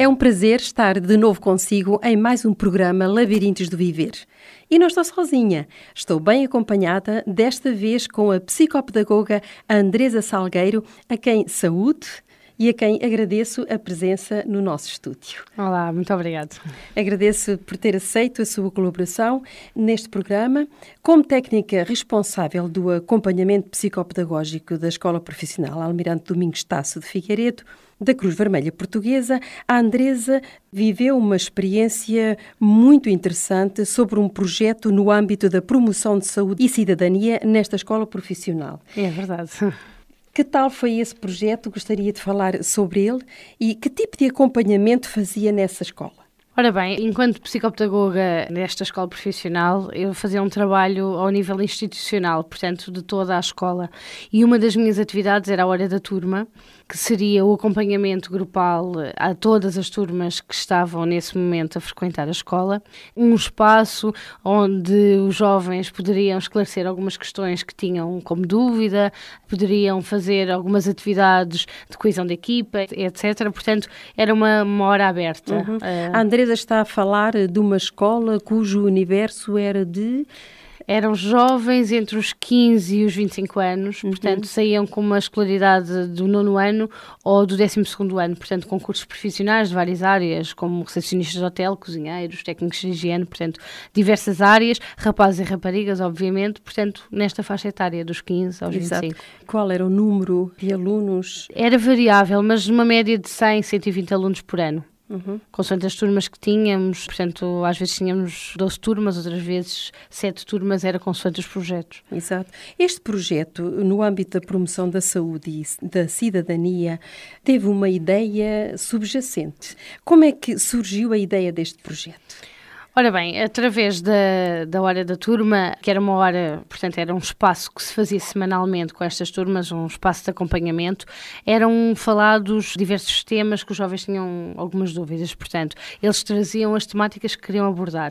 É um prazer estar de novo consigo em mais um programa Labirintos do Viver. E não estou sozinha, estou bem acompanhada, desta vez com a psicopedagoga Andresa Salgueiro, a quem saúde e a quem agradeço a presença no nosso estúdio. Olá, muito obrigado. Agradeço por ter aceito a sua colaboração neste programa. Como técnica responsável do acompanhamento psicopedagógico da Escola Profissional Almirante Domingos Tasso de Figueiredo, da Cruz Vermelha Portuguesa, a Andresa viveu uma experiência muito interessante sobre um projeto no âmbito da promoção de saúde e cidadania nesta escola profissional. É verdade. Que tal foi esse projeto? Gostaria de falar sobre ele e que tipo de acompanhamento fazia nessa escola? Ora bem, enquanto psicopedagoga nesta escola profissional, eu fazia um trabalho ao nível institucional, portanto, de toda a escola. E uma das minhas atividades era a hora da turma, que seria o acompanhamento grupal a todas as turmas que estavam nesse momento a frequentar a escola. Um espaço onde os jovens poderiam esclarecer algumas questões que tinham como dúvida, poderiam fazer algumas atividades de coesão de equipa, etc. Portanto, era uma, uma hora aberta. Uhum. Uh, a Andresa está a falar de uma escola cujo universo era de eram jovens entre os 15 e os 25 anos, uhum. portanto saíam com uma escolaridade do nono ano ou do 12 ano, portanto com cursos profissionais de várias áreas, como recepcionistas de hotel, cozinheiros, técnicos de higiene, portanto diversas áreas, rapazes e raparigas, obviamente, portanto nesta faixa etária dos 15 aos Exato. 25. Qual era o número de alunos? Era variável, mas uma média de 100, 120 alunos por ano. Uhum. Consoante as turmas que tínhamos, portanto, às vezes tínhamos 12 turmas, outras vezes 7 turmas, era consoante os projetos. Exato. Este projeto, no âmbito da promoção da saúde e da cidadania, teve uma ideia subjacente. Como é que surgiu a ideia deste projeto? Ora bem, através da, da hora da turma, que era uma hora, portanto, era um espaço que se fazia semanalmente com estas turmas, um espaço de acompanhamento, eram falados diversos temas que os jovens tinham algumas dúvidas, portanto, eles traziam as temáticas que queriam abordar.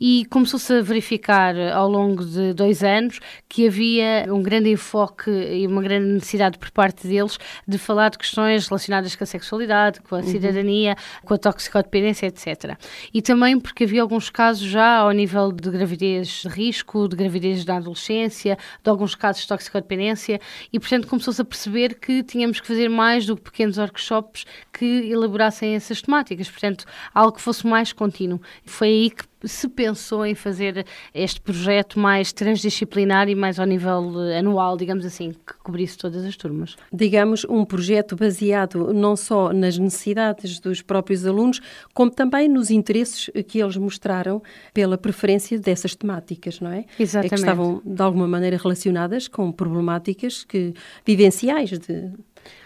E começou-se a verificar ao longo de dois anos que havia um grande enfoque e uma grande necessidade por parte deles de falar de questões relacionadas com a sexualidade, com a uhum. cidadania, com a toxicodependência, etc. E também porque havia alguns casos já ao nível de gravidez de risco, de gravidez da adolescência, de alguns casos de toxicodependência e, portanto, começou-se a perceber que tínhamos que fazer mais do que pequenos workshops que elaborassem essas temáticas, portanto, algo que fosse mais contínuo. Foi aí que se pensou em fazer este projeto mais transdisciplinar e mais ao nível eh, anual, digamos assim, que cobrisse todas as turmas? Digamos, um projeto baseado não só nas necessidades dos próprios alunos, como também nos interesses que eles mostraram pela preferência dessas temáticas, não é? Exatamente. É que estavam, de alguma maneira, relacionadas com problemáticas que, vivenciais de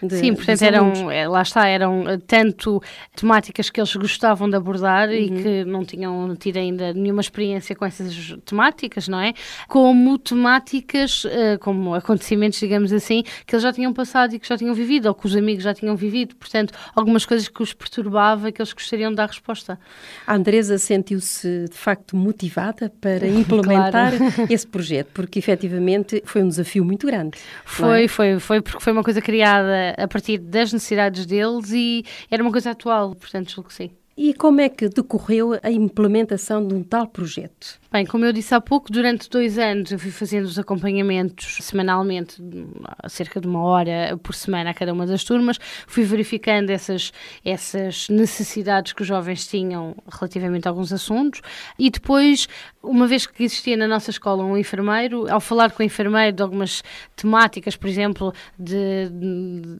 de, Sim, portanto, eram, eh, lá está, eram eh, tanto temáticas que eles gostavam de abordar uhum. e que não tinham tido ainda nenhuma experiência com essas temáticas, não é? Como temáticas, uh, como acontecimentos, digamos assim, que eles já tinham passado e que já tinham vivido, ou que os amigos já tinham vivido, portanto, algumas coisas que os perturbava que eles gostariam de dar resposta. A Andresa sentiu-se, de facto, motivada para implementar claro. esse projeto, porque efetivamente foi um desafio muito grande. Foi, é? foi, foi, porque foi uma coisa criada a partir das necessidades deles e era uma coisa atual, portanto, julgo que sim. E como é que decorreu a implementação de um tal projeto? Bem, como eu disse há pouco, durante dois anos eu fui fazendo os acompanhamentos semanalmente, cerca de uma hora por semana a cada uma das turmas, fui verificando essas, essas necessidades que os jovens tinham relativamente a alguns assuntos e depois, uma vez que existia na nossa escola um enfermeiro, ao falar com o enfermeiro de algumas temáticas, por exemplo, de,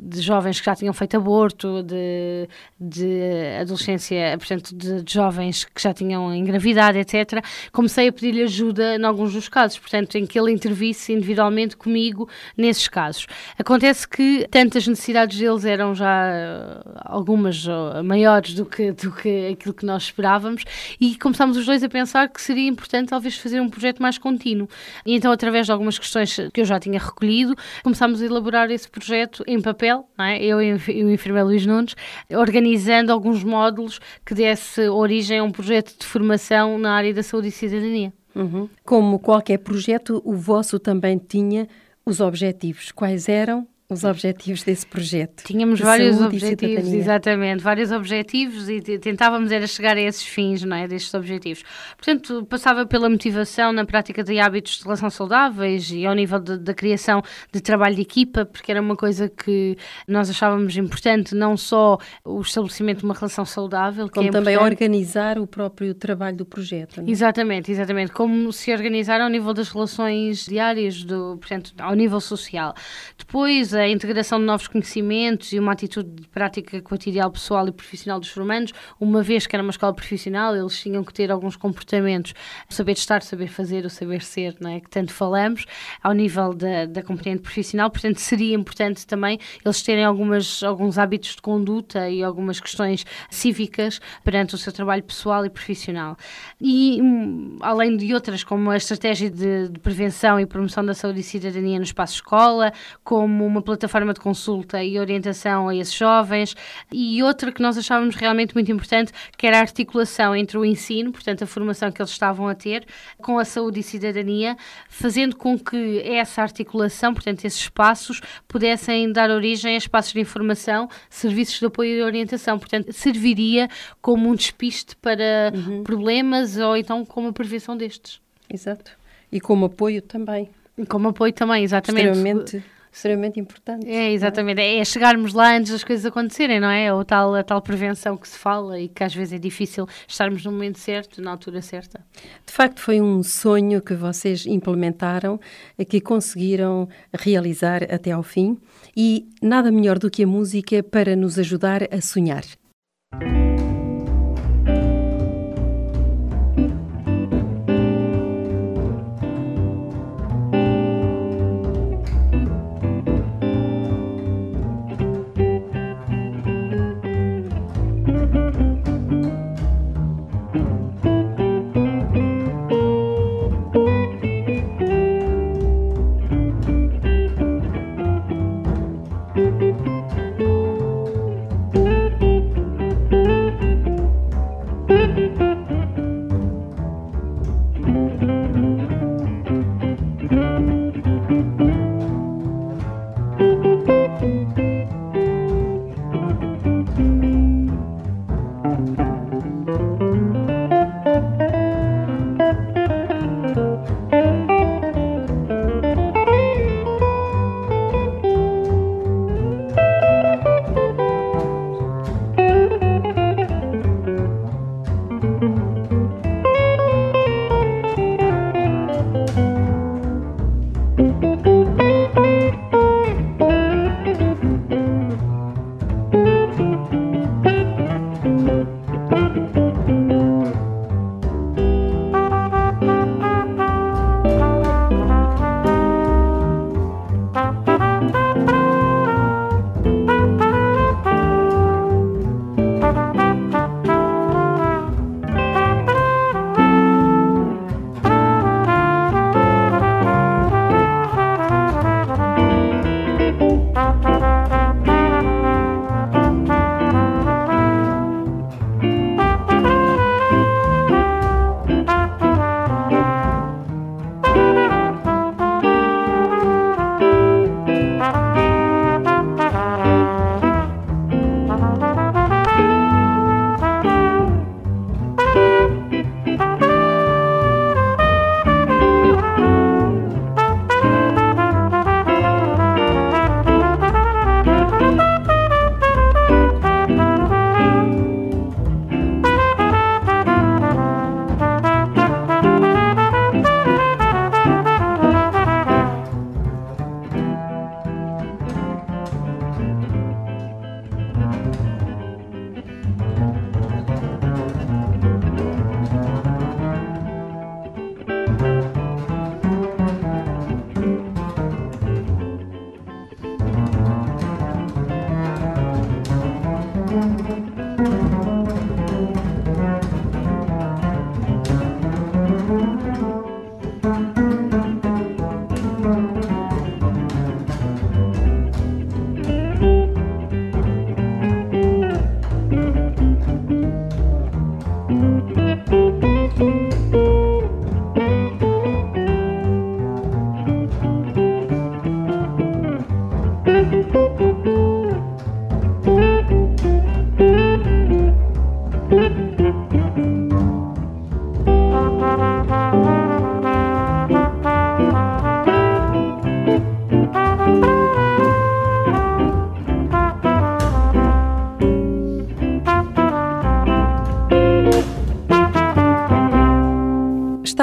de jovens que já tinham feito aborto, de, de adolescência, portanto, de, de jovens que já tinham engravidado, etc., comecei comecei a pedir-lhe ajuda em alguns dos casos, portanto, em que ele intervisse individualmente comigo nesses casos. Acontece que tantas necessidades deles eram já eh, algumas maiores do que, do que aquilo que nós esperávamos e começámos os dois a pensar que seria importante talvez fazer um projeto mais contínuo. E então, através de algumas questões que eu já tinha recolhido, começámos a elaborar esse projeto em papel, é? eu e o enfermeiro Luís Nunes, organizando alguns módulos que desse origem a um projeto de formação na área da saúde e cidadania. Uhum. Como qualquer projeto, o vosso também tinha os objetivos. Quais eram os objetivos desse projeto. Tínhamos vários objetivos, exatamente, vários objetivos e tentávamos era chegar a esses fins, não é, destes objetivos. Portanto, passava pela motivação na prática de hábitos de relação saudáveis e ao nível da criação de trabalho de equipa, porque era uma coisa que nós achávamos importante, não só o estabelecimento de uma relação saudável, como é também organizar o próprio trabalho do projeto. É? Exatamente, exatamente, como se organizar ao nível das relações diárias, do, portanto, ao nível social. Depois a integração de novos conhecimentos e uma atitude de prática cotidiana pessoal e profissional dos formandos, uma vez que era uma escola profissional, eles tinham que ter alguns comportamentos, saber estar, saber fazer, o saber ser, não é? que tanto falamos, ao nível da, da componente profissional, portanto seria importante também eles terem algumas, alguns hábitos de conduta e algumas questões cívicas perante o seu trabalho pessoal e profissional. E hum, além de outras, como a estratégia de, de prevenção e promoção da saúde e cidadania no espaço escola, como uma plataforma de consulta e orientação a esses jovens, e outra que nós achávamos realmente muito importante, que era a articulação entre o ensino, portanto, a formação que eles estavam a ter, com a saúde e cidadania, fazendo com que essa articulação, portanto, esses espaços, pudessem dar origem a espaços de informação, serviços de apoio e orientação. Portanto, serviria como um despiste para uhum. problemas ou então como a prevenção destes. Exato. E como apoio também. Como apoio também, exatamente. Extremamente extremamente importante. É, exatamente. É? é? chegarmos lá antes das coisas acontecerem, não é? Ou tal, a tal prevenção que se fala e que às vezes é difícil estarmos no momento certo, na altura certa. De facto, foi um sonho que vocês implementaram, que conseguiram realizar até ao fim e nada melhor do que a música para nos ajudar a sonhar.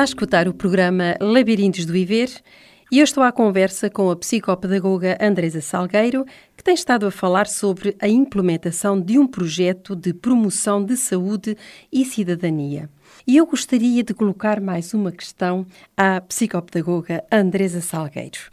A escutar o programa Labirintos do Viver e eu estou à conversa com a psicopedagoga Andresa Salgueiro, que tem estado a falar sobre a implementação de um projeto de promoção de saúde e cidadania. E eu gostaria de colocar mais uma questão à psicopedagoga Andresa Salgueiro.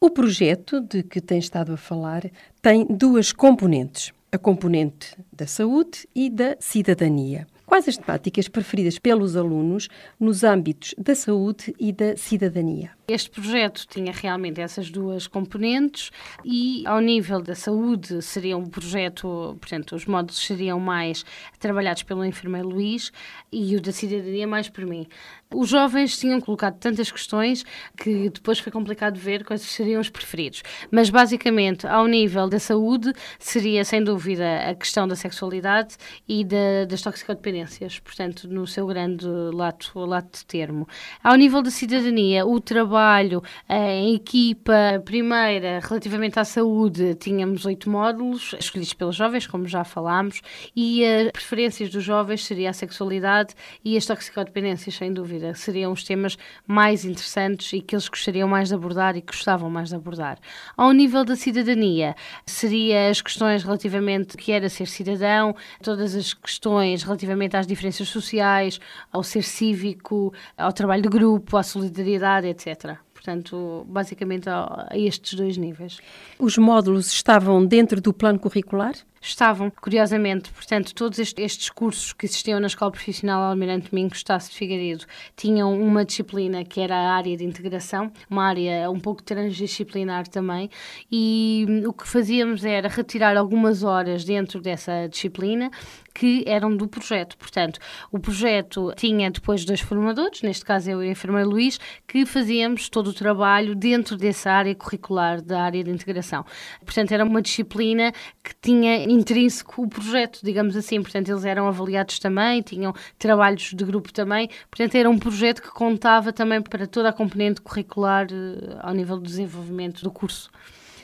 O projeto de que tem estado a falar tem duas componentes: a componente da saúde e da cidadania. Quais as temáticas preferidas pelos alunos nos âmbitos da saúde e da cidadania? Este projeto tinha realmente essas duas componentes e, ao nível da saúde, seria um projeto, portanto, os módulos seriam mais trabalhados pelo enfermeiro Luís e o da cidadania mais por mim. Os jovens tinham colocado tantas questões que depois foi complicado ver quais seriam os preferidos. Mas, basicamente, ao nível da saúde, seria sem dúvida a questão da sexualidade e da, das toxicodependências, portanto, no seu grande lato, lato termo. Ao nível da cidadania, o trabalho em equipa, primeira, relativamente à saúde, tínhamos oito módulos, escolhidos pelos jovens, como já falámos, e as preferências dos jovens seria a sexualidade e as toxicodependências, sem dúvida seriam os temas mais interessantes e que eles gostariam mais de abordar e gostavam mais de abordar. Ao nível da cidadania, seria as questões relativamente que era ser cidadão, todas as questões relativamente às diferenças sociais, ao ser cívico, ao trabalho de grupo, à solidariedade, etc portanto, basicamente a, estes dois níveis. Os módulos estavam dentro do plano curricular? Estavam, curiosamente, portanto, todos estes cursos que existiam na Escola Profissional Almirante Domingos Estácio de Figueiredo tinham uma disciplina que era a área de integração, uma área um pouco transdisciplinar também, e o que fazíamos era retirar algumas horas dentro dessa disciplina que eram do projeto. Portanto, o projeto tinha depois dois formadores, neste caso eu e o enfermeiro Luís, que fazíamos todo o trabalho dentro dessa área curricular da área de integração. Portanto, era uma disciplina que tinha intrínseco o projeto, digamos assim. Portanto, eles eram avaliados também, tinham trabalhos de grupo também. Portanto, era um projeto que contava também para toda a componente curricular uh, ao nível do desenvolvimento do curso.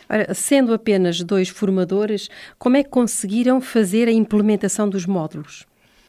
Ora, sendo apenas dois formadores, como é que conseguiram fazer a implementação dos módulos?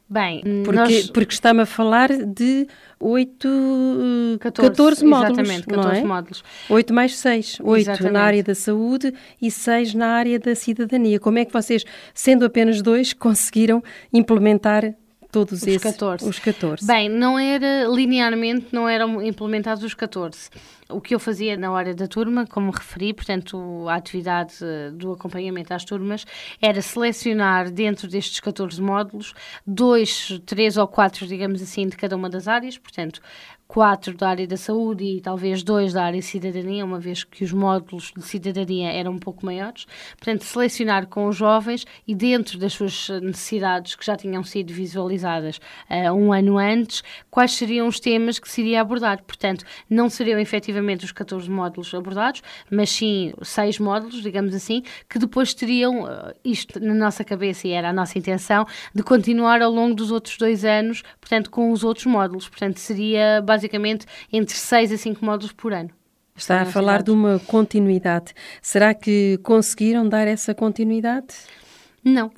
Bem, porque, nós... porque estamos a falar de 8, 14, 14 módulos. Exatamente, 14 é? módulos. 8 mais 6. 8 exatamente. na área da saúde e 6 na área da cidadania. Como é que vocês, sendo apenas dois, conseguiram implementar todos os esses? 14. Os 14. Bem, não era linearmente, não eram implementados os 14 o que eu fazia na hora da turma, como referi, portanto, a atividade do acompanhamento às turmas, era selecionar dentro destes 14 módulos dois, três ou quatro, digamos assim, de cada uma das áreas, portanto, quatro da área da saúde e talvez dois da área de cidadania, uma vez que os módulos de cidadania eram um pouco maiores. Portanto, selecionar com os jovens e dentro das suas necessidades que já tinham sido visualizadas uh, um ano antes, quais seriam os temas que se iria abordar. Portanto, não seriam efetivamente os 14 módulos abordados, mas sim seis módulos, digamos assim, que depois teriam uh, isto na nossa cabeça e era a nossa intenção de continuar ao longo dos outros dois anos, portanto, com os outros módulos. Portanto, seria basicamente entre 6 a 5 módulos por ano. Está a falar de uma continuidade. Será que conseguiram dar essa continuidade? Não.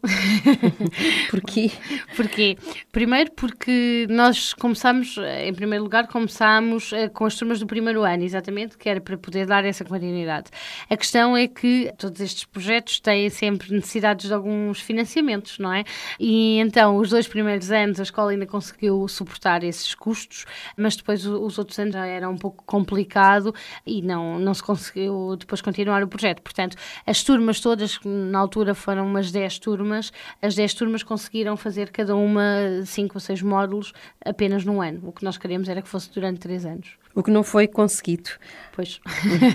Porquê? Porquê? Primeiro porque nós começamos, em primeiro lugar, começámos eh, com as turmas do primeiro ano, exatamente, que era para poder dar essa continuidade. A questão é que todos estes projetos têm sempre necessidades de alguns financiamentos, não é? E então, os dois primeiros anos a escola ainda conseguiu suportar esses custos, mas depois os outros anos já era um pouco complicado e não, não se conseguiu depois continuar o projeto. Portanto, as turmas todas, na altura, foram umas 10 turmas, as 10 turmas conseguiram fazer cada uma 5 ou 6 módulos apenas num ano. O que nós queríamos era que fosse durante 3 anos. O que não foi conseguido. Pois.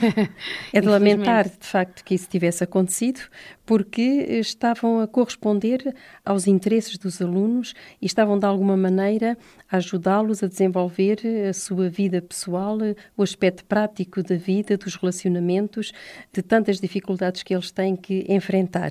é de lamentar, de facto, que isso tivesse acontecido, porque estavam a corresponder aos interesses dos alunos e estavam, de alguma maneira, a ajudá-los a desenvolver a sua vida pessoal, o aspecto prático da vida, dos relacionamentos, de tantas dificuldades que eles têm que enfrentar.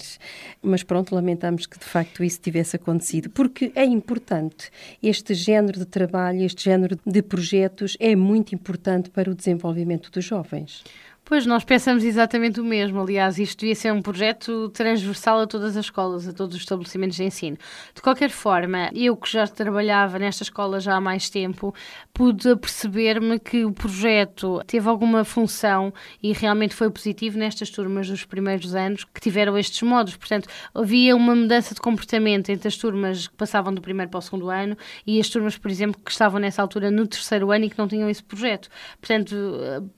Mas pronto, lamentamos que de facto isso tivesse acontecido, porque é importante. Este género de trabalho, este género de projetos é muito importante para o desenvolvimento dos jovens. Pois, nós pensamos exatamente o mesmo. Aliás, isto devia ser um projeto transversal a todas as escolas, a todos os estabelecimentos de ensino. De qualquer forma, eu que já trabalhava nesta escola já há mais tempo, pude perceber-me que o projeto teve alguma função e realmente foi positivo nestas turmas dos primeiros anos que tiveram estes modos. Portanto, havia uma mudança de comportamento entre as turmas que passavam do primeiro para o segundo ano e as turmas, por exemplo, que estavam nessa altura no terceiro ano e que não tinham esse projeto. Portanto,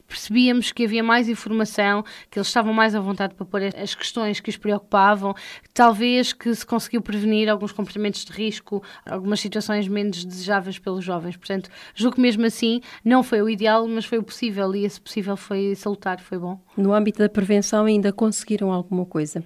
percebíamos que havia mais mais informação, que eles estavam mais à vontade para pôr as questões que os preocupavam, talvez que se conseguiu prevenir alguns comportamentos de risco, algumas situações menos desejáveis pelos jovens. Portanto, julgo que mesmo assim não foi o ideal, mas foi o possível e esse possível foi salutar, foi bom. No âmbito da prevenção ainda conseguiram alguma coisa.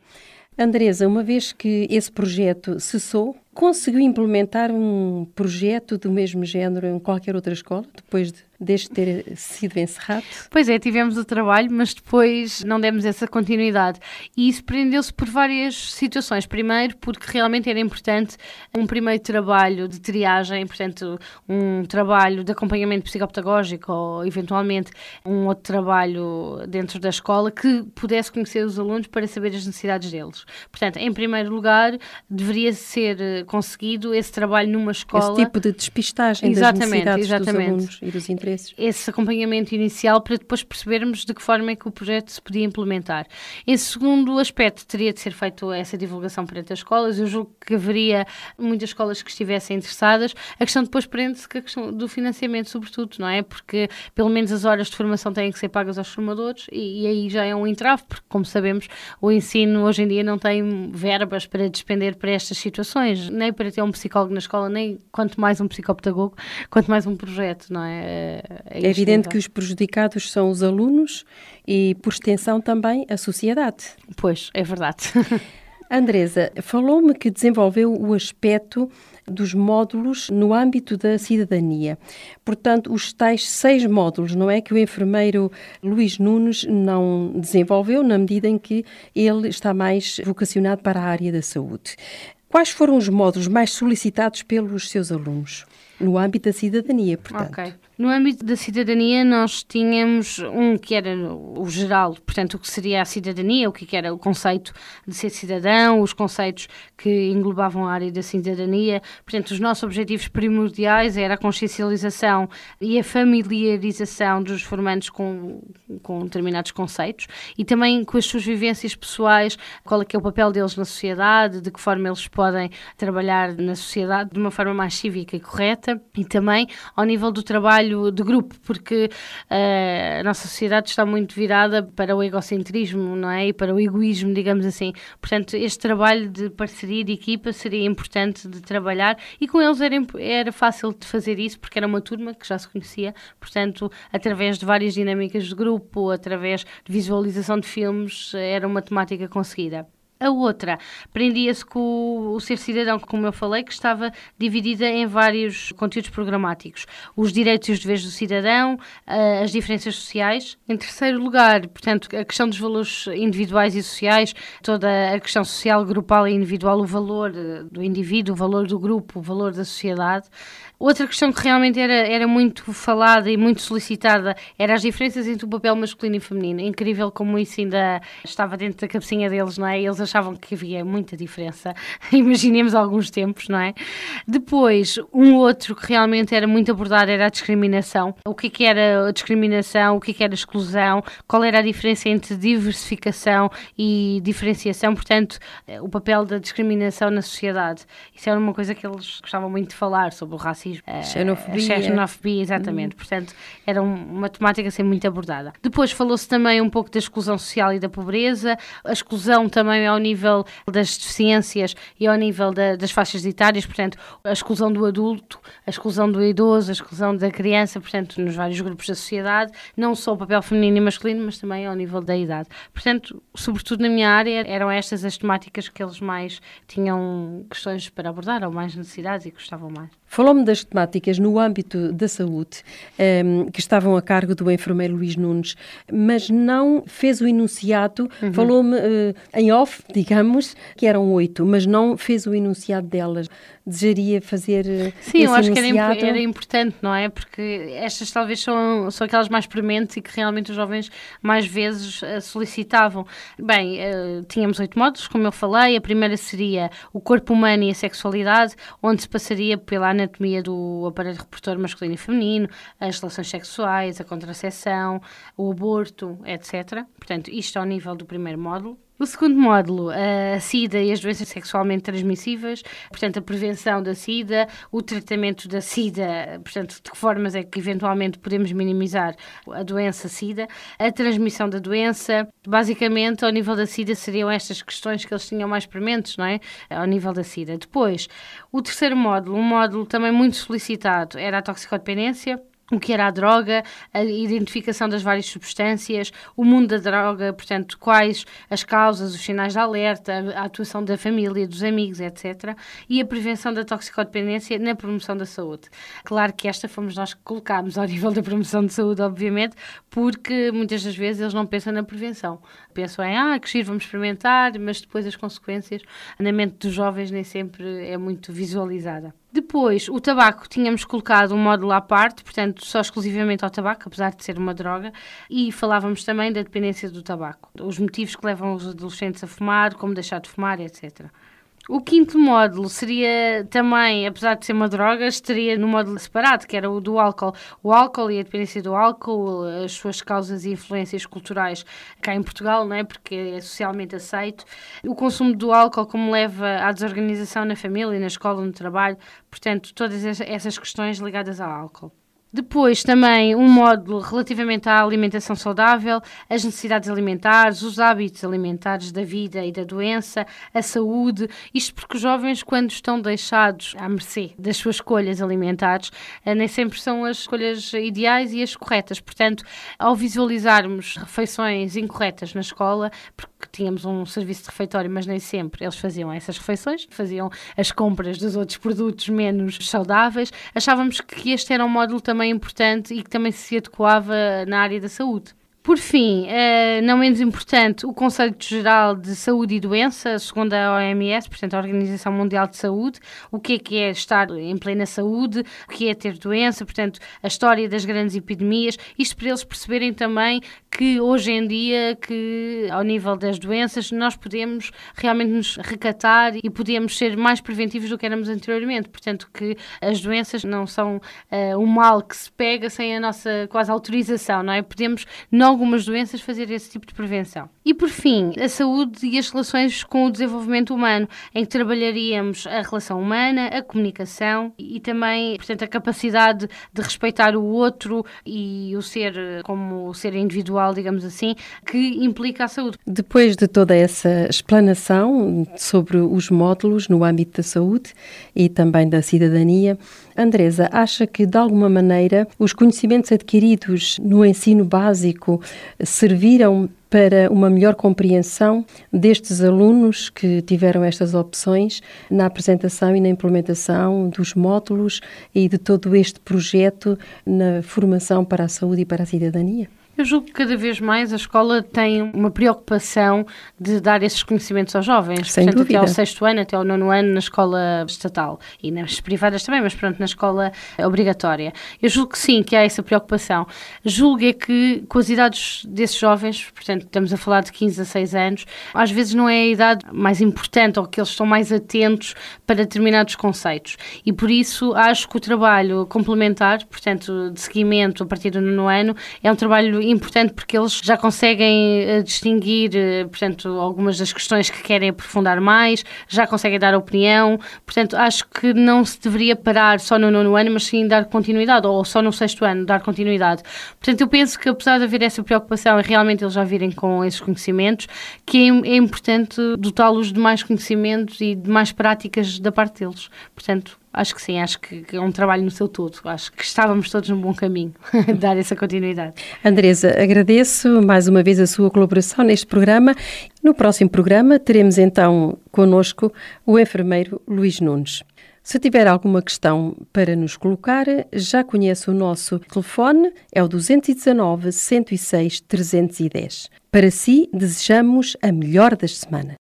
Andresa, uma vez que esse projeto cessou, conseguiu implementar um projeto do mesmo género em qualquer outra escola, depois de desde ter sido encerrado? Pois é, tivemos o trabalho, mas depois não demos essa continuidade. E isso prendeu-se por várias situações. Primeiro, porque realmente era importante um primeiro trabalho de triagem, portanto, um trabalho de acompanhamento psicopedagógico ou, eventualmente, um outro trabalho dentro da escola que pudesse conhecer os alunos para saber as necessidades deles. Portanto, em primeiro lugar, deveria ser eh, conseguido esse trabalho numa escola. Esse tipo de despistagem exatamente, das necessidades exatamente. dos alunos e dos interesses esse acompanhamento inicial para depois percebermos de que forma é que o projeto se podia implementar. Esse segundo aspecto teria de ser feito essa divulgação perante as escolas. Eu julgo que haveria muitas escolas que estivessem interessadas. A questão depois prende-se com a questão do financiamento, sobretudo, não é? Porque pelo menos as horas de formação têm que ser pagas aos formadores e, e aí já é um entrave, porque, como sabemos, o ensino hoje em dia não tem verbas para despender para estas situações, nem para ter um psicólogo na escola, nem quanto mais um psicopedagogo, quanto mais um projeto, não é? É evidente que os prejudicados são os alunos e, por extensão, também a sociedade. Pois, é verdade. Andresa, falou-me que desenvolveu o aspecto dos módulos no âmbito da cidadania. Portanto, os tais seis módulos, não é? Que o enfermeiro Luís Nunes não desenvolveu, na medida em que ele está mais vocacionado para a área da saúde. Quais foram os módulos mais solicitados pelos seus alunos? No âmbito da cidadania, portanto. Ok. No âmbito da cidadania, nós tínhamos um que era o geral, portanto, o que seria a cidadania, o que era o conceito de ser cidadão, os conceitos que englobavam a área da cidadania. Portanto, os nossos objetivos primordiais era a consciencialização e a familiarização dos formandos com, com determinados conceitos e também com as suas vivências pessoais, qual é que é o papel deles na sociedade, de que forma eles podem trabalhar na sociedade de uma forma mais cívica e correta e também ao nível do trabalho trabalho de grupo, porque uh, a nossa sociedade está muito virada para o egocentrismo, não é? E para o egoísmo, digamos assim. Portanto, este trabalho de parceria de equipa seria importante de trabalhar e com eles era, era fácil de fazer isso, porque era uma turma que já se conhecia, portanto, através de várias dinâmicas de grupo, através de visualização de filmes, era uma temática conseguida. A outra prendia-se com o ser cidadão, como eu falei, que estava dividida em vários conteúdos programáticos. Os direitos e os deveres do cidadão, as diferenças sociais. Em terceiro lugar, portanto, a questão dos valores individuais e sociais, toda a questão social, grupal e individual, o valor do indivíduo, o valor do grupo, o valor da sociedade. Outra questão que realmente era, era muito falada e muito solicitada era as diferenças entre o papel masculino e feminino. Incrível como isso ainda estava dentro da cabecinha deles, não é? Eles achavam que havia muita diferença. Imaginemos alguns tempos, não é? Depois, um outro que realmente era muito abordado era a discriminação. O que, é que era a discriminação, o que, é que era a exclusão, qual era a diferença entre diversificação e diferenciação, portanto, o papel da discriminação na sociedade. Isso era uma coisa que eles gostavam muito de falar sobre o racismo racismo, eh, xenofobia. xenofobia, exatamente. Uhum. Portanto, era uma temática a ser muito abordada. Depois falou-se também um pouco da exclusão social e da pobreza, a exclusão também ao, nível das deficiências e ao nível da, das faixas etárias, portanto, a exclusão do adulto, a exclusão do idoso, a exclusão da criança, portanto, nos vários grupos da sociedade, não só o papel feminino e masculino, mas também ao nível da idade. Portanto, sobretudo na minha área, eram estas as temáticas que eles mais tinham questões para abordar, ou mais necessidades e gostavam mais. Falou-me das temáticas no âmbito da saúde, um, ehm, que estavam a cargo do enfermeiro Luís Nunes, mas não fez o enunciado, uhum. falou-me uh, em off, digamos, que eram oito, mas não fez o enunciado delas desejaria fazer eh, Sim, eu acho que era, era, importante, não é? Porque estas talvez são, são aquelas mais prementes e que realmente os jovens mais vezes uh, solicitavam. Bem, uh, tínhamos oito módulos, como eu falei. A primeira seria o corpo humano e a sexualidade, onde se passaria pela anatomia do aparelho reprodutor masculino e feminino, as relações sexuais, a contracepção, o aborto, etc. Portanto, isto ao nível do primeiro módulo. O segundo módulo, a SIDA e as doenças sexualmente transmissíveis, portanto, a prevenção da SIDA, o tratamento da SIDA, portanto, de que formas é que eventualmente podemos minimizar a doença SIDA, a transmissão da doença. Basicamente, ao nível da SIDA, seriam estas questões que eles tinham mais prementes, não é? Ao nível da SIDA. Depois, o terceiro módulo, um módulo também muito solicitado, era a toxicodependência o que era a droga, a identificação das várias substâncias, o mundo da droga, portanto, quais as causas, os sinais de alerta, a atuação da família, dos amigos, etc. E a prevenção da toxicodependência na promoção da saúde. Claro que esta fomos nós que colocámos ao nível da promoção de saúde, obviamente, porque muitas das vezes eles não pensam na prevenção. Pensam em, ah, que giro, vamos experimentar, mas depois as consequências, na mente dos jovens, nem sempre é muito visualizada. Depois, o tabaco, tínhamos colocado um módulo à parte, portanto, só exclusivamente ao tabaco, apesar de ser uma droga, e falávamos também da dependência do tabaco, os motivos que levam os adolescentes a fumar, como deixar de fumar, etc. O quinto módulo seria também, apesar de ser uma droga, estaria no módulo separado, que era o do álcool. O álcool e a dependência do álcool, as suas causas e influências culturais cá em Portugal, não é? porque é socialmente aceito. O consumo do álcool como leva à desorganização na família, na escola, no trabalho. Portanto, todas essas questões ligadas ao álcool. Depois também um módulo relativamente à alimentação saudável, as necessidades alimentares, os hábitos alimentares da vida e da doença, a saúde, isto porque os jovens quando estão deixados à mercê das suas escolhas alimentares, eh, nem sempre são as escolhas ideais e as corretas. Portanto, ao visualizarmos refeições incorretas na escola, porque tínhamos um serviço de refeitório, mas nem sempre eles faziam essas refeições, faziam as compras dos outros produtos menos saudáveis, achávamos que este era um módulo também importante e que também se adequava na área da saúde. Por fim, uh, não menos importante, o Conceito Geral de Saúde e Doença, segundo a OMS, portanto a Organização Mundial de Saúde, o que é que é estar em plena saúde, o que é ter doença, portanto a história das grandes epidemias, isto para eles perceberem também que hoje em dia, que ao nível das doenças, nós podemos realmente nos recatar e podemos ser mais preventivos do que éramos anteriormente, portanto que as doenças não são uh, um mal que se pega sem a nossa quase autorização, não é? Podemos não algumas doenças fazer esse tipo de prevenção. E por fim, a saúde e as relações com o desenvolvimento humano, em que trabalharíamos a relação humana, a comunicação e também, portanto, a capacidade de respeitar o outro e o ser como o ser individual, digamos assim, que implica a saúde. Depois de toda essa explanação sobre os módulos no âmbito da saúde e também da cidadania, Andresa, acha que de alguma maneira os conhecimentos adquiridos no ensino básico serviram para uma melhor compreensão destes alunos que tiveram estas opções na apresentação e na implementação dos módulos e de todo este projeto na formação para a saúde e para a cidadania? Eu julgo que cada vez mais a escola tem uma preocupação de dar esses conhecimentos aos jovens. Sem Portanto, dúvida. até ao sexto ano, até ao nono ano na escola estatal e nas privadas também, mas pronto, na escola obrigatória. Eu julgo que sim, que há essa preocupação. Julgo é que com as idades desses jovens, portanto, estamos a falar de 15 a 6 anos, às vezes não é a idade mais importante ou que eles estão mais atentos para determinados conceitos. E por isso acho que o trabalho complementar, portanto, de seguimento a partir do nono ano, é um trabalho importante porque eles já conseguem uh, distinguir, uh, portanto, algumas das questões que querem aprofundar mais, já conseguem dar opinião. Portanto, acho que não se deveria parar só no nono ano, mas sim dar continuidade, ou só no sexto ano, dar continuidade. Portanto, eu penso que apesar de haver essa preocupação e realmente eles já virem com esses conhecimentos, que é, é importante dotá-los de mais conhecimentos e de mais práticas da parte deles. Portanto, Acho que sim, acho que é um trabalho no seu todo. Acho que estávamos todos no bom caminho de dar essa continuidade. Andresa, agradeço mais uma vez a sua colaboração neste programa. No próximo programa teremos então connosco o enfermeiro Luís Nunes. Se tiver alguma questão para nos colocar, já conhece o nosso telefone, é o 219 106 310. Para si, desejamos a melhor das semanas.